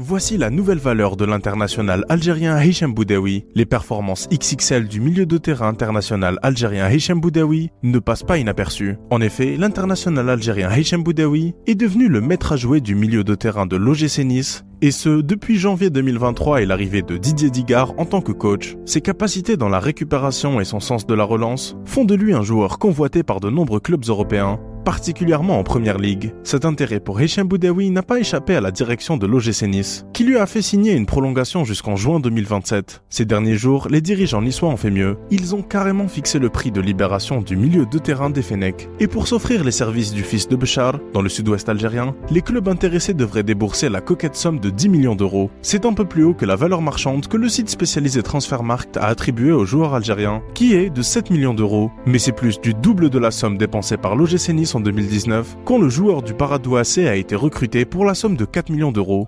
Voici la nouvelle valeur de l'international algérien Hicham Boudaoui. Les performances XXL du milieu de terrain international algérien Hicham Boudaoui ne passent pas inaperçues. En effet, l'international algérien Hicham Boudaoui est devenu le maître à jouer du milieu de terrain de l'OGC Nice et ce, depuis janvier 2023 et l'arrivée de Didier Digard en tant que coach, ses capacités dans la récupération et son sens de la relance font de lui un joueur convoité par de nombreux clubs européens, particulièrement en première ligue. Cet intérêt pour Hicham Boudaoui n'a pas échappé à la direction de l'OGC Nice, qui lui a fait signer une prolongation jusqu'en juin 2027. Ces derniers jours, les dirigeants niçois ont fait mieux. Ils ont carrément fixé le prix de libération du milieu de terrain des Fenech. Et pour s'offrir les services du fils de Béchar, dans le sud-ouest algérien, les clubs intéressés devraient débourser la coquette somme de 10 millions d'euros. C'est un peu plus haut que la valeur marchande que le site spécialisé Transfermarkt a attribué au joueur algérien, qui est de 7 millions d'euros. Mais c'est plus du double de la somme dépensée par l'OGC Nice en 2019, quand le joueur du Paradou AC a été recruté pour la somme de 4 millions d'euros.